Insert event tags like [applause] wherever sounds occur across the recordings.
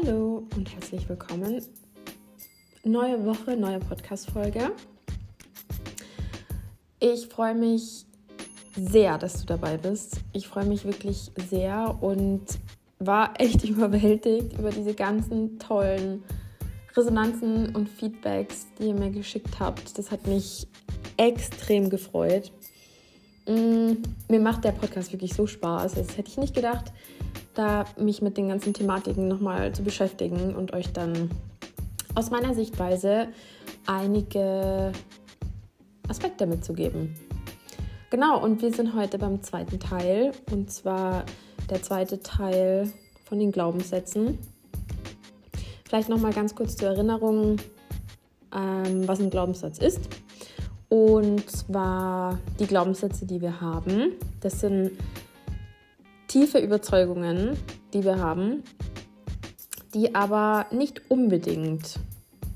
Hallo und herzlich willkommen. Neue Woche, neue Podcast-Folge. Ich freue mich sehr, dass du dabei bist. Ich freue mich wirklich sehr und war echt [laughs] überwältigt über diese ganzen tollen Resonanzen und Feedbacks, die ihr mir geschickt habt. Das hat mich extrem gefreut. Mm, mir macht der Podcast wirklich so Spaß. Das hätte ich nicht gedacht, da mich mit den ganzen Thematiken nochmal zu beschäftigen und euch dann aus meiner Sichtweise einige Aspekte mitzugeben. Genau, und wir sind heute beim zweiten Teil und zwar der zweite Teil von den Glaubenssätzen. Vielleicht nochmal ganz kurz zur Erinnerung, ähm, was ein Glaubenssatz ist. Und zwar die Glaubenssätze, die wir haben. Das sind tiefe Überzeugungen, die wir haben, die aber nicht unbedingt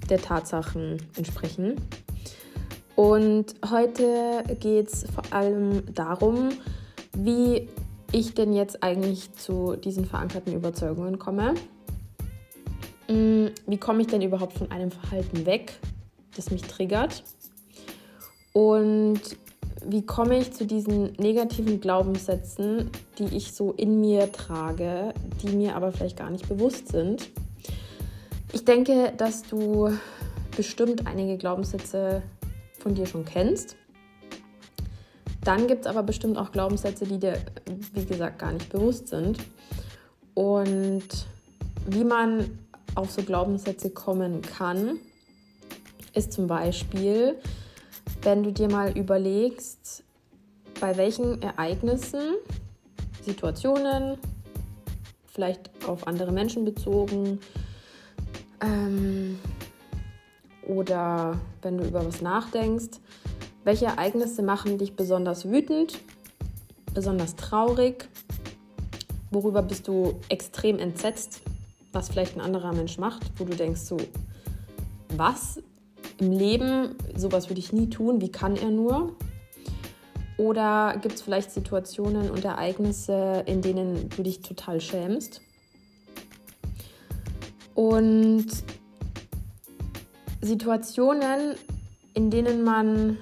der Tatsachen entsprechen. Und heute geht es vor allem darum, wie ich denn jetzt eigentlich zu diesen verankerten Überzeugungen komme. Mm, wie komme ich denn überhaupt von einem Verhalten weg, das mich triggert? Und wie komme ich zu diesen negativen Glaubenssätzen, die ich so in mir trage, die mir aber vielleicht gar nicht bewusst sind? Ich denke, dass du bestimmt einige Glaubenssätze von dir schon kennst. Dann gibt es aber bestimmt auch Glaubenssätze, die dir, wie gesagt, gar nicht bewusst sind. Und wie man auf so Glaubenssätze kommen kann, ist zum Beispiel, wenn du dir mal überlegst, bei welchen Ereignissen, Situationen, vielleicht auf andere Menschen bezogen, ähm, oder wenn du über was nachdenkst, welche Ereignisse machen dich besonders wütend, besonders traurig, worüber bist du extrem entsetzt, was vielleicht ein anderer Mensch macht, wo du denkst so, was im Leben, sowas würde ich nie tun, wie kann er nur? Oder gibt es vielleicht Situationen und Ereignisse, in denen du dich total schämst? Und Situationen, in denen man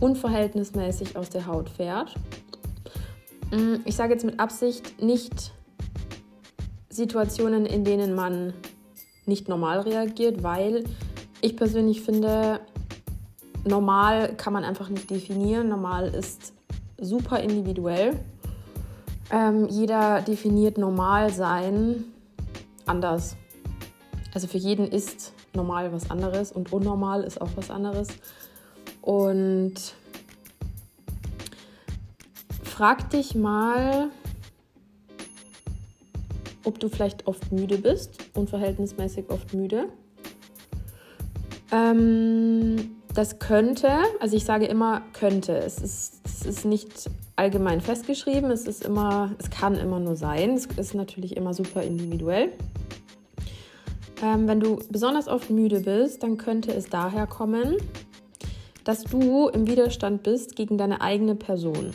unverhältnismäßig aus der Haut fährt. Mm, ich sage jetzt mit Absicht nicht Situationen, in denen man nicht normal reagiert, weil ich persönlich finde, normal kann man einfach nicht definieren. Normal ist super individuell. Ähm, jeder definiert normal sein anders. Also für jeden ist normal was anderes und unnormal ist auch was anderes. Und frag dich mal, ob du vielleicht oft müde bist, unverhältnismäßig oft müde. Ähm, das könnte, also ich sage immer könnte. Es ist, es ist nicht allgemein festgeschrieben. Es ist immer, es kann immer nur sein. Es ist natürlich immer super individuell. Ähm, wenn du besonders oft müde bist, dann könnte es daher kommen, dass du im Widerstand bist gegen deine eigene Person.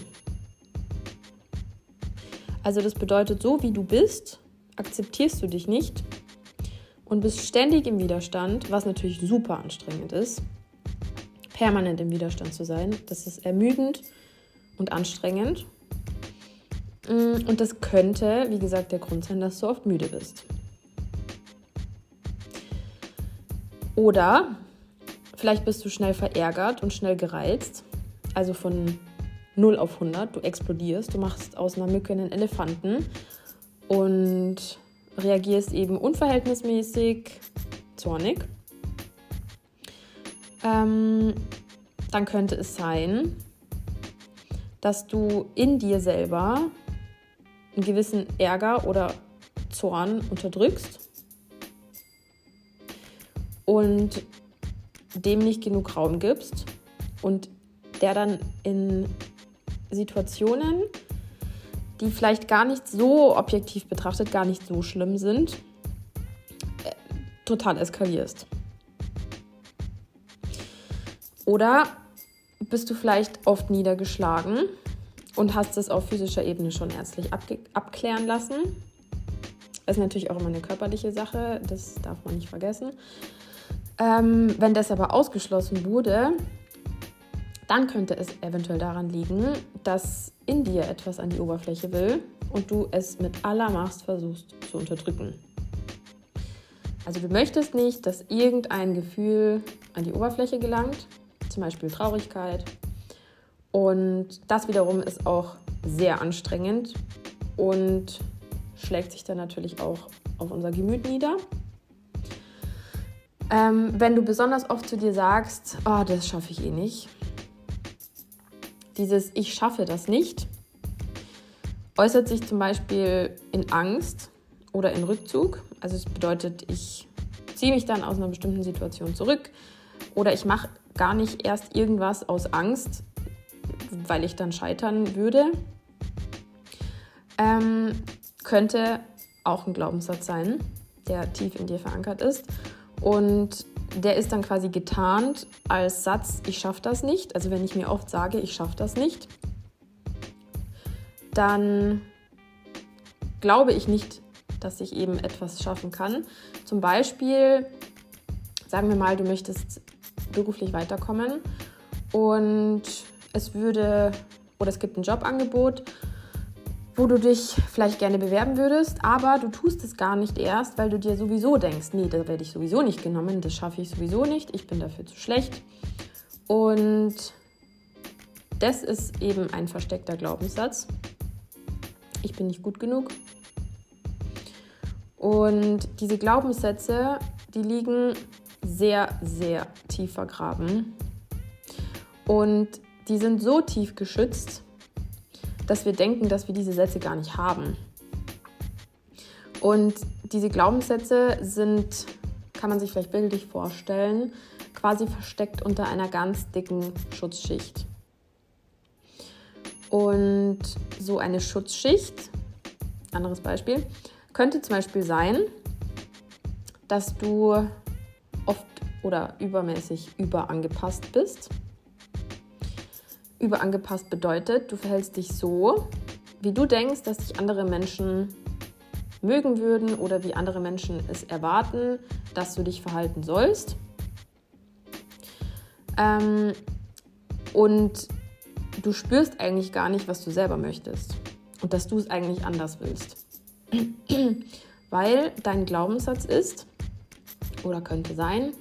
Also das bedeutet, so wie du bist, akzeptierst du dich nicht und bist ständig im Widerstand, was natürlich super anstrengend ist, permanent im Widerstand zu sein. Das ist ermüdend und anstrengend. Mm, und das könnte, wie gesagt, der Grund sein, dass du oft müde bist. Oder vielleicht bist du schnell verärgert und schnell gereizt, also von 0 auf 100, du explodierst, du machst aus einer Mücke einen Elefanten und reagierst eben unverhältnismäßig. Zornig, ähm, dann könnte es sein, dass du in dir selber einen gewissen Ärger oder Zorn unterdrückst und dem nicht genug Raum gibst und der dann in Situationen die vielleicht gar nicht so objektiv betrachtet, gar nicht so schlimm sind, äh, total eskalierst. Oder bist du vielleicht oft niedergeschlagen und hast es auf physischer Ebene schon ärztlich abklären lassen. Ist natürlich auch immer eine körperliche Sache, das darf man nicht vergessen. Ähm, wenn das aber ausgeschlossen wurde, dann könnte es eventuell daran liegen, dass in dir etwas an die Oberfläche will und du es mit aller Macht versuchst zu unterdrücken. Also du möchtest nicht, dass irgendein Gefühl an die Oberfläche gelangt, zum Beispiel Traurigkeit. Und das wiederum ist auch sehr anstrengend und schlägt sich dann natürlich auch auf unser Gemüt nieder. Ähm, wenn du besonders oft zu dir sagst, oh, das schaffe ich eh nicht, dieses Ich schaffe das nicht, äußert sich zum Beispiel in Angst oder in Rückzug. Also es bedeutet, ich ziehe mich dann aus einer bestimmten Situation zurück oder ich mache gar nicht erst irgendwas aus Angst, weil ich dann scheitern würde. Ähm, könnte auch ein Glaubenssatz sein, der tief in dir verankert ist. Und der ist dann quasi getarnt als Satz, ich schaffe das nicht. Also wenn ich mir oft sage, ich schaffe das nicht, dann glaube ich nicht, dass ich eben etwas schaffen kann. Zum Beispiel, sagen wir mal, du möchtest beruflich weiterkommen und es würde oder es gibt ein Jobangebot, wo du dich vielleicht gerne bewerben würdest, aber du tust es gar nicht erst, weil du dir sowieso denkst, nee, da werde ich sowieso nicht genommen, das schaffe ich sowieso nicht, ich bin dafür zu schlecht. Und das ist eben ein versteckter Glaubenssatz. Ich bin nicht gut genug. Und diese Glaubenssätze, die liegen sehr, sehr tief vergraben. Und die sind so tief geschützt, dass wir denken, dass wir diese Sätze gar nicht haben. Und diese Glaubenssätze sind, kann man sich vielleicht bildlich vorstellen, quasi versteckt unter einer ganz dicken Schutzschicht. Und so eine Schutzschicht, anderes Beispiel, könnte zum Beispiel sein, dass du oft oder übermäßig überangepasst bist. Überangepasst bedeutet, du verhältst dich so, wie du denkst, dass dich andere Menschen mögen würden oder wie andere Menschen es erwarten, dass du dich verhalten sollst. Ähm, und du spürst eigentlich gar nicht, was du selber möchtest und dass du es eigentlich anders willst. [clears throat] Weil dein Glaubenssatz ist oder könnte sein,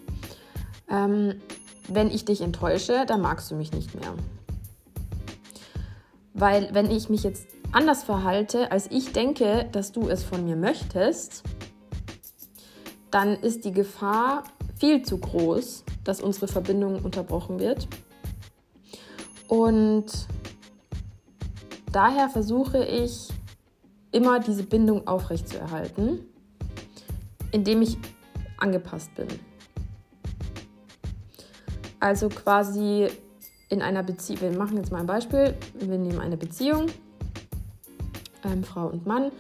ähm, wenn ich dich enttäusche, dann magst du mich nicht mehr. Weil wenn ich mich jetzt anders verhalte, als ich denke, dass du es von mir möchtest, dann ist die Gefahr viel zu groß, dass unsere Verbindung unterbrochen wird. Und daher versuche ich immer diese Bindung aufrechtzuerhalten, indem ich angepasst bin. Also quasi in einer Beziehung, wir machen jetzt mal ein Beispiel, wir nehmen eine Beziehung, ähm, Frau und Mann,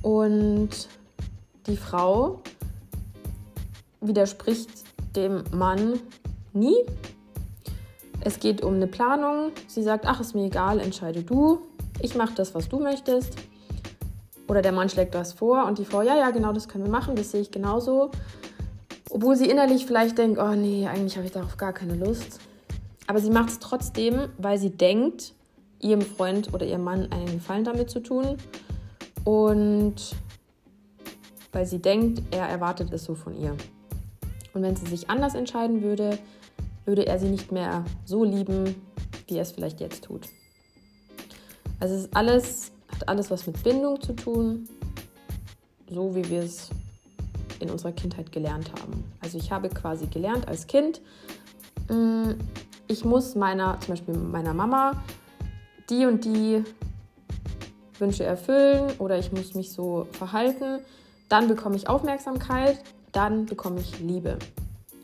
und die Frau widerspricht dem Mann nie. Es geht um eine Planung. Sie sagt, ach, ist mir egal, entscheide du. Ich mache das, was du möchtest. Oder der Mann schlägt was vor und die Frau, ja, ja, genau, das können wir machen, das sehe ich genauso. Obwohl sie innerlich vielleicht denkt, oh nee, eigentlich habe ich darauf gar keine Lust. Aber sie macht es trotzdem, weil sie denkt, ihrem Freund oder ihrem Mann einen Gefallen damit zu tun. Und weil sie denkt, er erwartet es so von ihr. Und wenn sie sich anders entscheiden würde, würde er sie nicht mehr so lieben, wie er es vielleicht jetzt tut. Also es ist alles, hat alles was mit Bindung zu tun, so wie wir es in unserer Kindheit gelernt haben. Also ich habe quasi gelernt als Kind, mm, ich muss meiner, zum Beispiel meiner Mama, die und die Wünsche erfüllen oder ich muss mich so verhalten, dann bekomme ich Aufmerksamkeit, dann bekomme ich Liebe.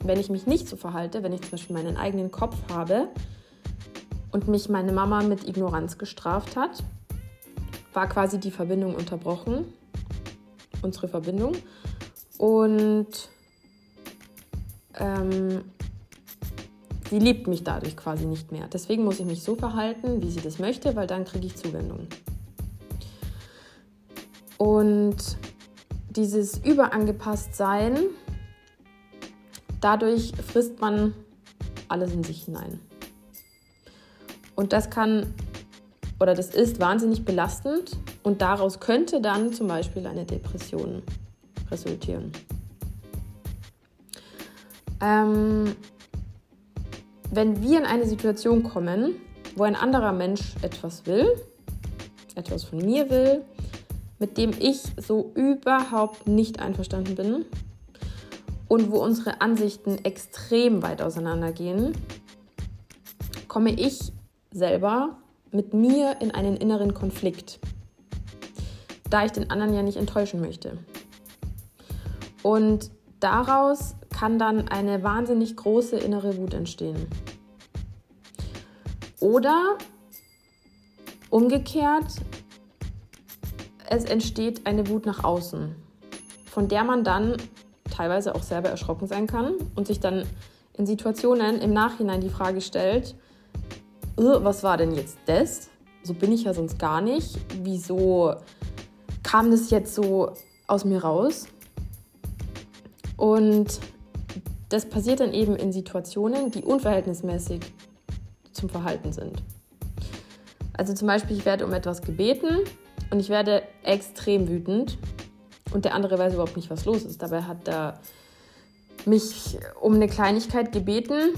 Wenn ich mich nicht so verhalte, wenn ich zum Beispiel meinen eigenen Kopf habe und mich meine Mama mit Ignoranz gestraft hat, war quasi die Verbindung unterbrochen, unsere Verbindung. Und ähm, sie liebt mich dadurch quasi nicht mehr. Deswegen muss ich mich so verhalten, wie sie das möchte, weil dann kriege ich Zuwendung. Und dieses Überangepasstsein, dadurch frisst man alles in sich hinein. Und das kann oder das ist wahnsinnig belastend und daraus könnte dann zum Beispiel eine Depression resultieren. Ähm, wenn wir in eine Situation kommen, wo ein anderer Mensch etwas will, etwas von mir will, mit dem ich so überhaupt nicht einverstanden bin und wo unsere Ansichten extrem weit auseinandergehen, komme ich selber mit mir in einen inneren Konflikt, da ich den anderen ja nicht enttäuschen möchte. Und daraus kann dann eine wahnsinnig große innere Wut entstehen. Oder umgekehrt, es entsteht eine Wut nach außen, von der man dann teilweise auch selber erschrocken sein kann und sich dann in Situationen im Nachhinein die Frage stellt, was war denn jetzt das? So bin ich ja sonst gar nicht. Wieso kam das jetzt so aus mir raus? Und das passiert dann eben in Situationen, die unverhältnismäßig zum Verhalten sind. Also zum Beispiel, ich werde um etwas gebeten und ich werde extrem wütend und der andere weiß überhaupt nicht, was los ist. Dabei hat er mich um eine Kleinigkeit gebeten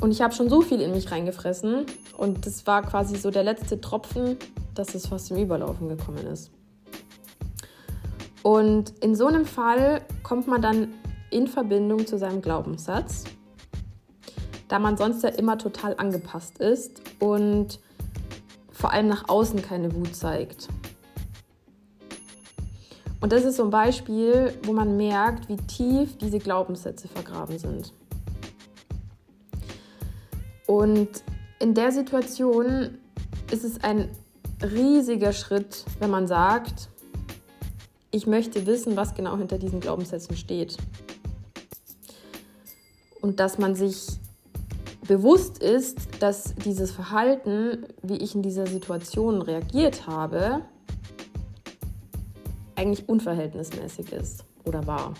und ich habe schon so viel in mich reingefressen und das war quasi so der letzte Tropfen, dass es fast zum Überlaufen gekommen ist. Und in so einem Fall kommt man dann in Verbindung zu seinem Glaubenssatz, da man sonst ja immer total angepasst ist und vor allem nach außen keine Wut zeigt. Und das ist so ein Beispiel, wo man merkt, wie tief diese Glaubenssätze vergraben sind. Und in der Situation ist es ein riesiger Schritt, wenn man sagt, ich möchte wissen, was genau hinter diesen Glaubenssätzen steht. Und dass man sich bewusst ist, dass dieses Verhalten, wie ich in dieser Situation reagiert habe, eigentlich unverhältnismäßig ist oder war.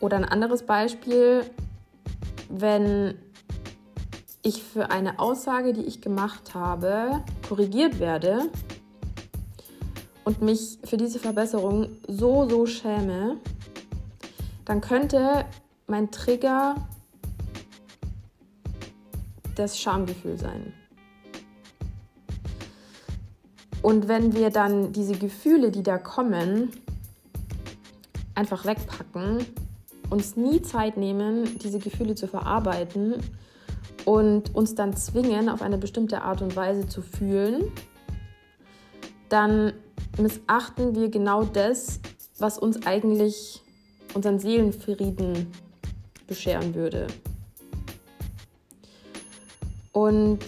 Oder ein anderes Beispiel, wenn ich für eine Aussage, die ich gemacht habe, korrigiert werde und mich für diese Verbesserung so, so schäme, dann könnte mein Trigger das Schamgefühl sein. Und wenn wir dann diese Gefühle, die da kommen, einfach wegpacken, uns nie Zeit nehmen, diese Gefühle zu verarbeiten und uns dann zwingen, auf eine bestimmte Art und Weise zu fühlen, dann missachten wir genau das, was uns eigentlich unseren Seelenfrieden bescheren würde. Und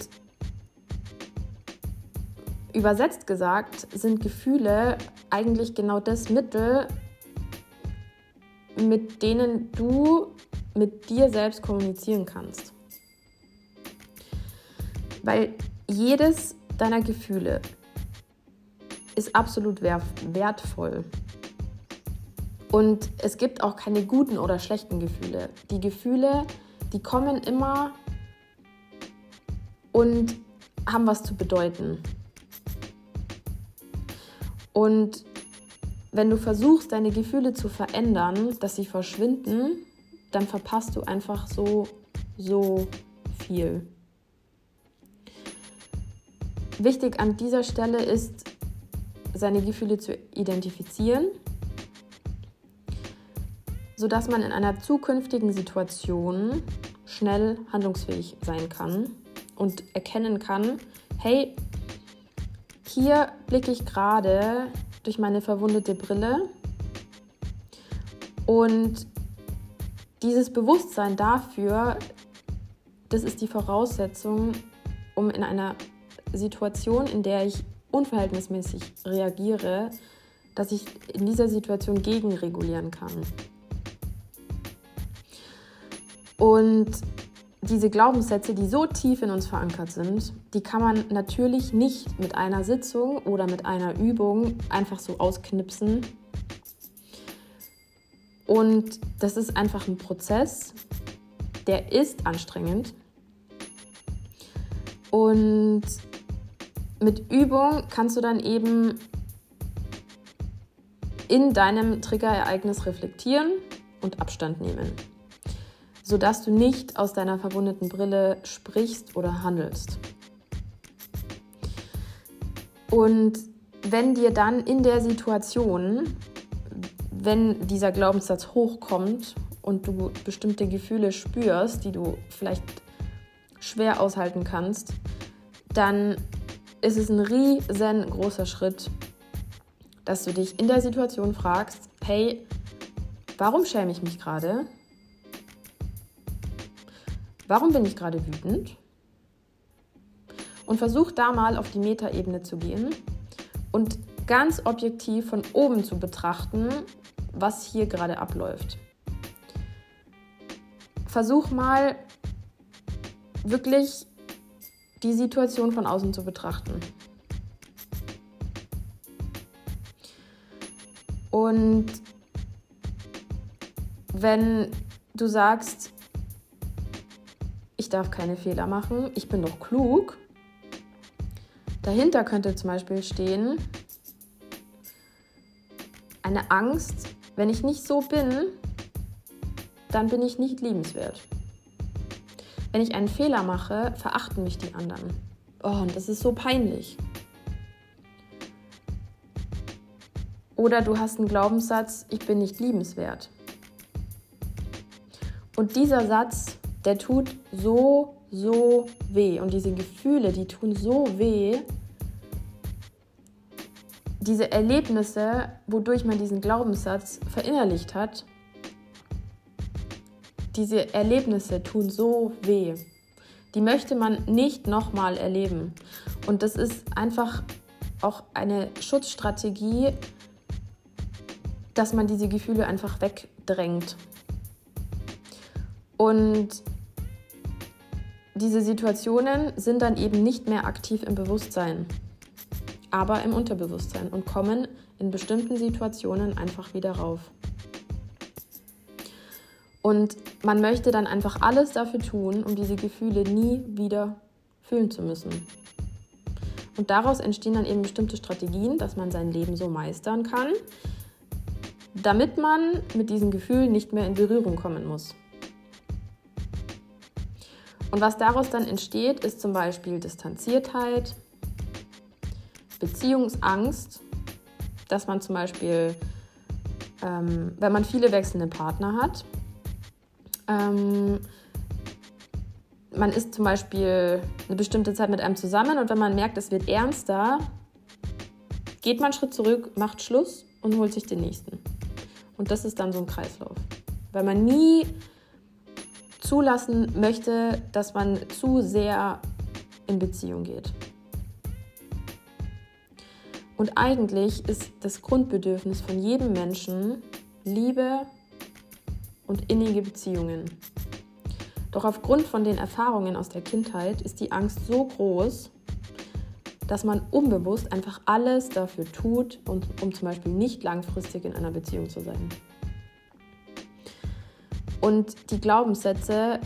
übersetzt gesagt sind Gefühle eigentlich genau das Mittel, mit denen du mit dir selbst kommunizieren kannst. Weil jedes deiner Gefühle ist absolut wertvoll. Und es gibt auch keine guten oder schlechten Gefühle. Die Gefühle, die kommen immer und haben was zu bedeuten. Und wenn du versuchst, deine Gefühle zu verändern, dass sie verschwinden, dann verpasst du einfach so, so viel. Wichtig an dieser Stelle ist, seine Gefühle zu identifizieren, sodass man in einer zukünftigen Situation schnell handlungsfähig sein kann und erkennen kann, hey, hier blicke ich gerade durch meine verwundete Brille und dieses Bewusstsein dafür, das ist die Voraussetzung, um in einer Situation, in der ich unverhältnismäßig reagiere, dass ich in dieser Situation gegenregulieren kann. Und diese Glaubenssätze, die so tief in uns verankert sind, die kann man natürlich nicht mit einer Sitzung oder mit einer Übung einfach so ausknipsen. Und das ist einfach ein Prozess, der ist anstrengend. Und mit Übung kannst du dann eben in deinem Triggerereignis reflektieren und Abstand nehmen sodass du nicht aus deiner verwundeten Brille sprichst oder handelst. Und wenn dir dann in der Situation, wenn dieser Glaubenssatz hochkommt und du bestimmte Gefühle spürst, die du vielleicht schwer aushalten kannst, dann ist es ein riesengroßer Schritt, dass du dich in der Situation fragst, hey, warum schäme ich mich gerade? Warum bin ich gerade wütend? Und versuch da mal auf die Metaebene zu gehen und ganz objektiv von oben zu betrachten, was hier gerade abläuft. Versuch mal wirklich die Situation von außen zu betrachten. Und wenn du sagst, darf keine Fehler machen, ich bin doch klug. Dahinter könnte zum Beispiel stehen, eine Angst, wenn ich nicht so bin, dann bin ich nicht liebenswert. Wenn ich einen Fehler mache, verachten mich die anderen. Oh, und das ist so peinlich. Oder du hast einen Glaubenssatz, ich bin nicht liebenswert. Und dieser Satz der tut so, so weh. Und diese Gefühle, die tun so weh. Diese Erlebnisse, wodurch man diesen Glaubenssatz verinnerlicht hat, diese Erlebnisse tun so weh. Die möchte man nicht nochmal erleben. Und das ist einfach auch eine Schutzstrategie, dass man diese Gefühle einfach wegdrängt. Und diese Situationen sind dann eben nicht mehr aktiv im Bewusstsein, aber im Unterbewusstsein und kommen in bestimmten Situationen einfach wieder rauf. Und man möchte dann einfach alles dafür tun, um diese Gefühle nie wieder fühlen zu müssen. Und daraus entstehen dann eben bestimmte Strategien, dass man sein Leben so meistern kann, damit man mit diesen Gefühlen nicht mehr in Berührung kommen muss. Und was daraus dann entsteht, ist zum Beispiel Distanziertheit, Beziehungsangst, dass man zum Beispiel, ähm, wenn man viele wechselnde Partner hat, ähm, man ist zum Beispiel eine bestimmte Zeit mit einem zusammen und wenn man merkt, es wird ernster, geht man einen Schritt zurück, macht Schluss und holt sich den nächsten. Und das ist dann so ein Kreislauf. Weil man nie zulassen möchte, dass man zu sehr in Beziehung geht. Und eigentlich ist das Grundbedürfnis von jedem Menschen Liebe und innige Beziehungen. Doch aufgrund von den Erfahrungen aus der Kindheit ist die Angst so groß, dass man unbewusst einfach alles dafür tut, um, um zum Beispiel nicht langfristig in einer Beziehung zu sein. Und die Glaubenssätze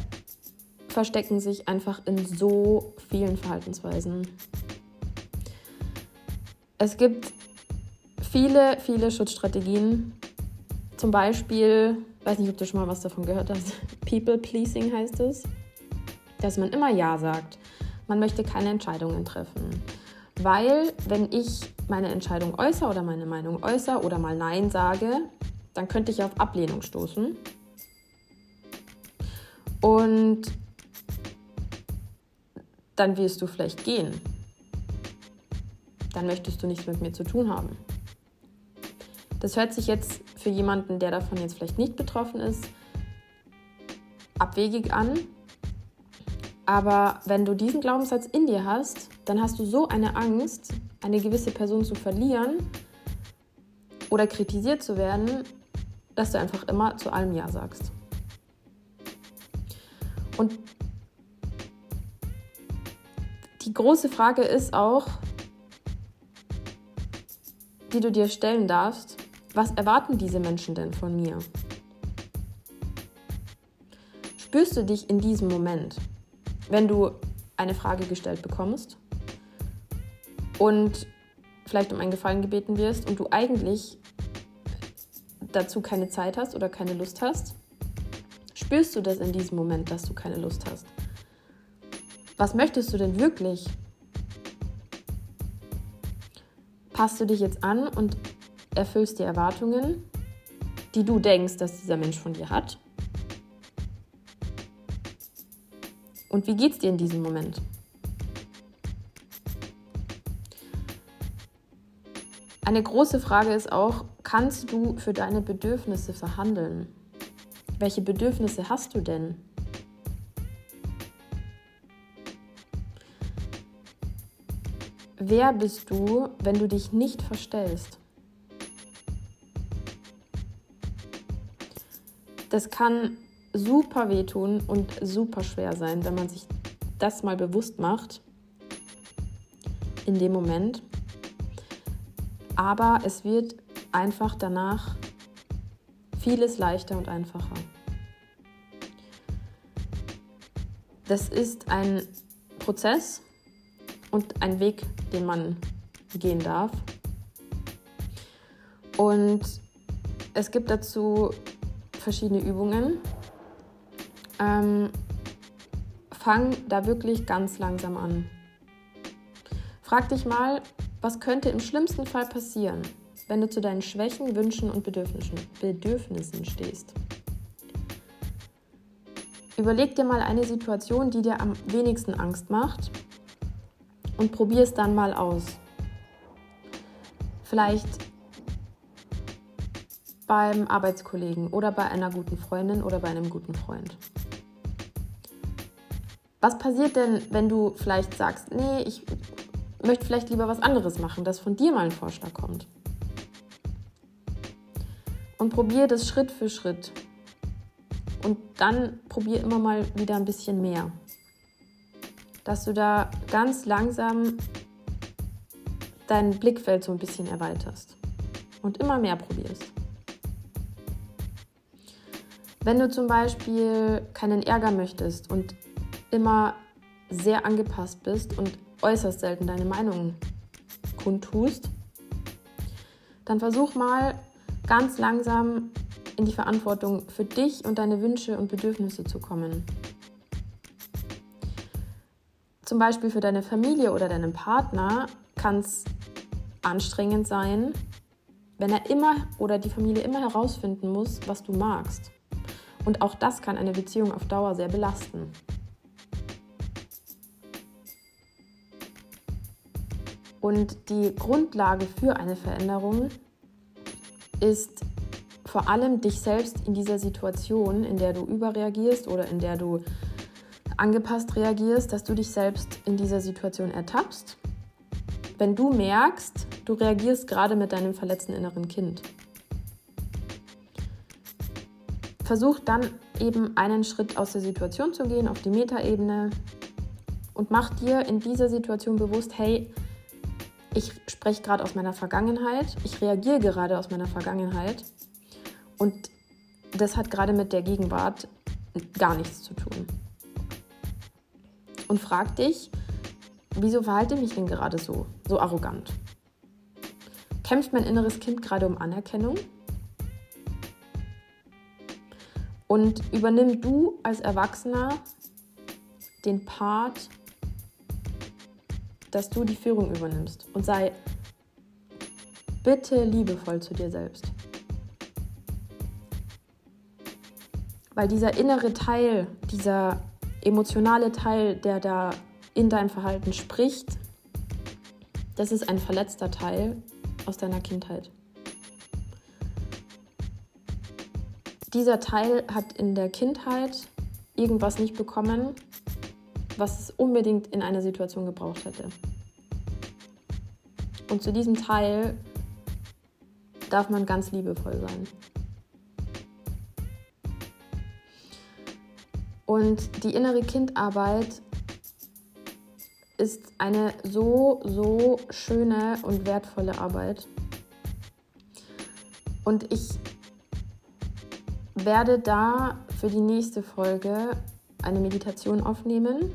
verstecken sich einfach in so vielen Verhaltensweisen. Es gibt viele, viele Schutzstrategien. Zum Beispiel, weiß nicht, ob du schon mal was davon gehört hast, [laughs] People Pleasing heißt es, dass man immer Ja sagt. Man möchte keine Entscheidungen treffen. Weil, wenn ich meine Entscheidung äußere oder meine Meinung äußere oder mal Nein sage, dann könnte ich auf Ablehnung stoßen. Und dann wirst du vielleicht gehen. Dann möchtest du nichts mit mir zu tun haben. Das hört sich jetzt für jemanden, der davon jetzt vielleicht nicht betroffen ist, abwegig an. Aber wenn du diesen Glaubenssatz in dir hast, dann hast du so eine Angst, eine gewisse Person zu verlieren oder kritisiert zu werden, dass du einfach immer zu allem Ja sagst. Und große Frage ist auch, die du dir stellen darfst, was erwarten diese Menschen denn von mir? Spürst du dich in diesem Moment, wenn du eine Frage gestellt bekommst und vielleicht um einen Gefallen gebeten wirst und du eigentlich dazu keine Zeit hast oder keine Lust hast? Spürst du das in diesem Moment, dass du keine Lust hast? Was möchtest du denn wirklich? Passt du dich jetzt an und erfüllst die Erwartungen, die du denkst, dass dieser Mensch von dir hat? Und wie geht's dir in diesem Moment? Eine große Frage ist auch, kannst du für deine Bedürfnisse verhandeln? Welche Bedürfnisse hast du denn? Wer bist du, wenn du dich nicht verstellst? Das kann super wehtun und super schwer sein, wenn man sich das mal bewusst macht in dem Moment aber es wird einfach danach vieles leichter und einfacher. Das ist ein Prozess und ein Weg, den man gehen darf. Und es gibt dazu verschiedene Übungen. Ähm, fang da wirklich ganz langsam an. Frag dich mal, was könnte im schlimmsten Fall passieren, wenn du zu deinen Schwächen, Wünschen und Bedürfnissen, Bedürfnissen stehst? Überleg dir mal eine Situation, die dir am wenigsten Angst macht und probier es dann mal aus. Vielleicht beim Arbeitskollegen oder bei einer guten Freundin oder bei einem guten Freund. Was passiert denn, wenn du vielleicht sagst, nee, ich möchte vielleicht lieber was anderes machen, dass von dir mal ein Vorschlag kommt. Und probiere das Schritt für Schritt. Und dann probiere immer mal wieder ein bisschen mehr. Dass du da ganz langsam dein Blickfeld so ein bisschen erweiterst. Und immer mehr probierst. Wenn du zum Beispiel keinen Ärger möchtest und immer sehr angepasst bist und äußerst selten deine Meinung kundtust, dann versuch mal ganz langsam in die Verantwortung für dich und deine Wünsche und Bedürfnisse zu kommen. Zum Beispiel für deine Familie oder deinen Partner kann es anstrengend sein, wenn er immer oder die Familie immer herausfinden muss, was du magst. Und auch das kann eine Beziehung auf Dauer sehr belasten. Und die Grundlage für eine Veränderung ist vor allem dich selbst in dieser Situation, in der du überreagierst oder in der du angepasst reagierst, dass du dich selbst in dieser Situation ertappst. Wenn du merkst, du reagierst gerade mit deinem verletzten inneren Kind. Versuch dann eben einen Schritt aus der Situation zu gehen, auf die Metaebene und mach dir in dieser Situation bewusst, hey, ich spreche gerade aus meiner Vergangenheit, ich reagiere gerade aus meiner Vergangenheit und das hat gerade mit der Gegenwart gar nichts zu tun. Und frag dich, wieso verhalte ich mich denn gerade so, so arrogant? Kämpft mein inneres Kind gerade um Anerkennung? Und übernimm du als Erwachsener den Part dass du die Führung übernimmst und sei bitte liebevoll zu dir selbst. Weil dieser innere Teil, dieser emotionale Teil, der da in deinem Verhalten spricht, das ist ein verletzter Teil aus deiner Kindheit. Dieser Teil hat in der Kindheit irgendwas nicht bekommen, was es unbedingt in einer Situation gebraucht hätte. Und zu diesem Teil darf man ganz liebevoll sein. Und die innere Kindarbeit ist eine so, so schöne und wertvolle Arbeit. Und ich werde da für die nächste Folge eine Meditation aufnehmen.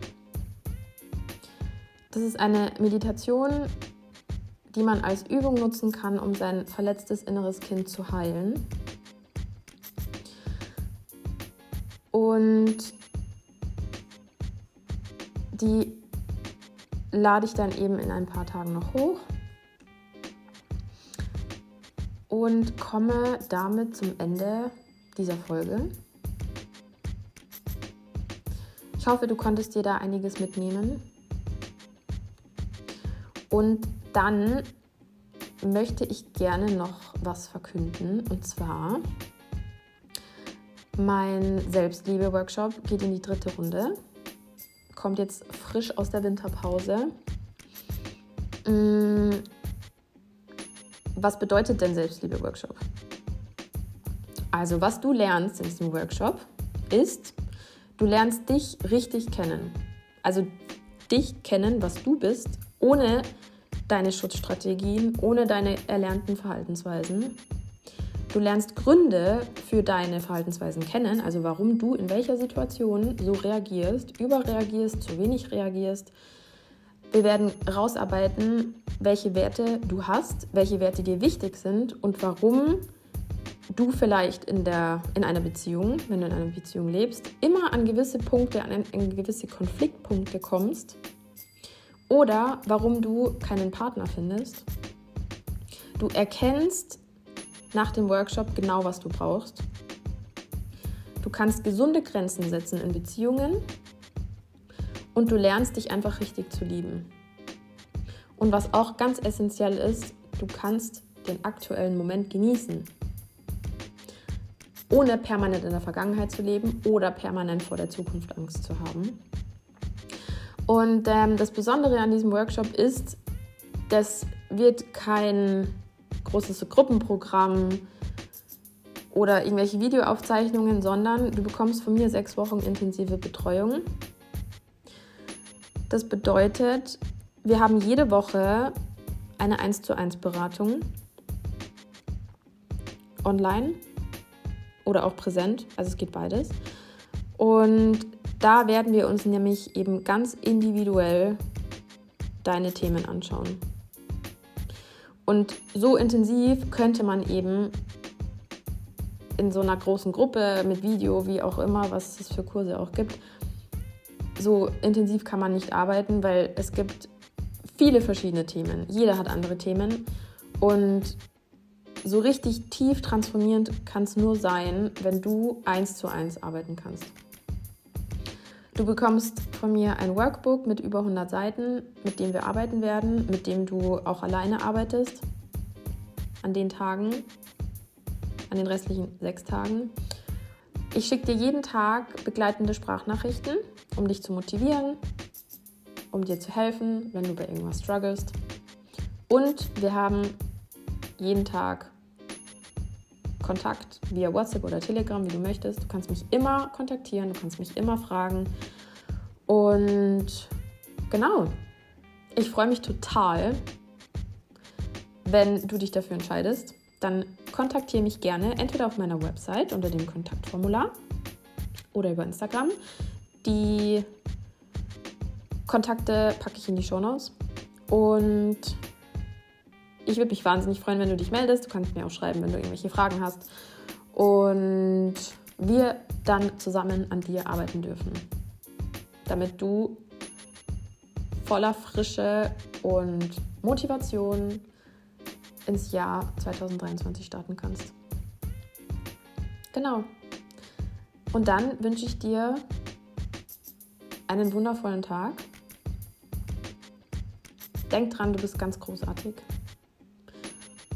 Das ist eine Meditation, die man als Übung nutzen kann, um sein verletztes inneres Kind zu heilen. Und die lade ich dann eben in ein paar Tagen noch hoch und komme damit zum Ende dieser Folge. Ich hoffe, du konntest dir da einiges mitnehmen. Und dann möchte ich gerne noch was verkünden. Und zwar, mein Selbstliebe-Workshop geht in die dritte Runde. Kommt jetzt frisch aus der Winterpause. Mm, was bedeutet denn Selbstliebe-Workshop? Also, was du lernst in diesem Workshop ist, du lernst dich richtig kennen. Also dich kennen, was du bist, ohne deine Schutzstrategien, ohne deine erlernten Verhaltensweisen. Du lernst Gründe für deine Verhaltensweisen kennen, also warum du in welcher Situation so reagierst, überreagierst, zu wenig reagierst. Wir werden rausarbeiten, welche Werte du hast, welche Werte dir wichtig sind und warum du vielleicht in, der, in einer Beziehung, wenn du in einer Beziehung lebst, immer an gewisse Punkte, an, an gewisse Konfliktpunkte kommst oder warum du keinen Partner findest. Du erkennst nach dem Workshop genau, was du brauchst. Du kannst gesunde Grenzen setzen in Beziehungen und du lernst dich einfach richtig zu lieben. Und was auch ganz essentiell ist, du kannst den aktuellen Moment genießen ohne permanent in der Vergangenheit zu leben oder permanent vor der Zukunft Angst zu haben. Und ähm, das Besondere an diesem Workshop ist, das wird kein großes Gruppenprogramm oder irgendwelche Videoaufzeichnungen, sondern du bekommst von mir sechs Wochen intensive Betreuung. Das bedeutet, wir haben jede Woche eine 1 zu 1 Beratung online oder auch präsent. Also es geht beides. Und da werden wir uns nämlich eben ganz individuell deine Themen anschauen. Und so intensiv könnte man eben in so einer großen Gruppe mit Video, wie auch immer, was es für Kurse auch gibt, so intensiv kann man nicht arbeiten, weil es gibt viele verschiedene Themen. Jeder hat andere Themen. Und so richtig tief transformierend kann es nur sein, wenn du eins zu eins arbeiten kannst. Du bekommst von mir ein Workbook mit über 100 Seiten, mit dem wir arbeiten werden, mit dem du auch alleine arbeitest. An den Tagen, an den restlichen sechs Tagen. Ich schicke dir jeden Tag begleitende Sprachnachrichten, um dich zu motivieren, um dir zu helfen, wenn du bei irgendwas strugglest. Und wir haben jeden Tag Kontakt via WhatsApp oder Telegram, wie du möchtest. Du kannst mich immer kontaktieren, du kannst mich immer fragen. Und genau, ich freue mich total, wenn du dich dafür entscheidest. Dann kontaktiere mich gerne entweder auf meiner Website unter dem Kontaktformular oder über Instagram. Die Kontakte packe ich in die Show Notes. Und ich würde mich wahnsinnig freuen, wenn du dich meldest. Du kannst mir auch schreiben, wenn du irgendwelche Fragen hast. Und wir dann zusammen an dir arbeiten dürfen, damit du voller Frische und Motivation ins Jahr 2023 starten kannst. Genau. Und dann wünsche ich dir einen wundervollen Tag. Denk dran, du bist ganz großartig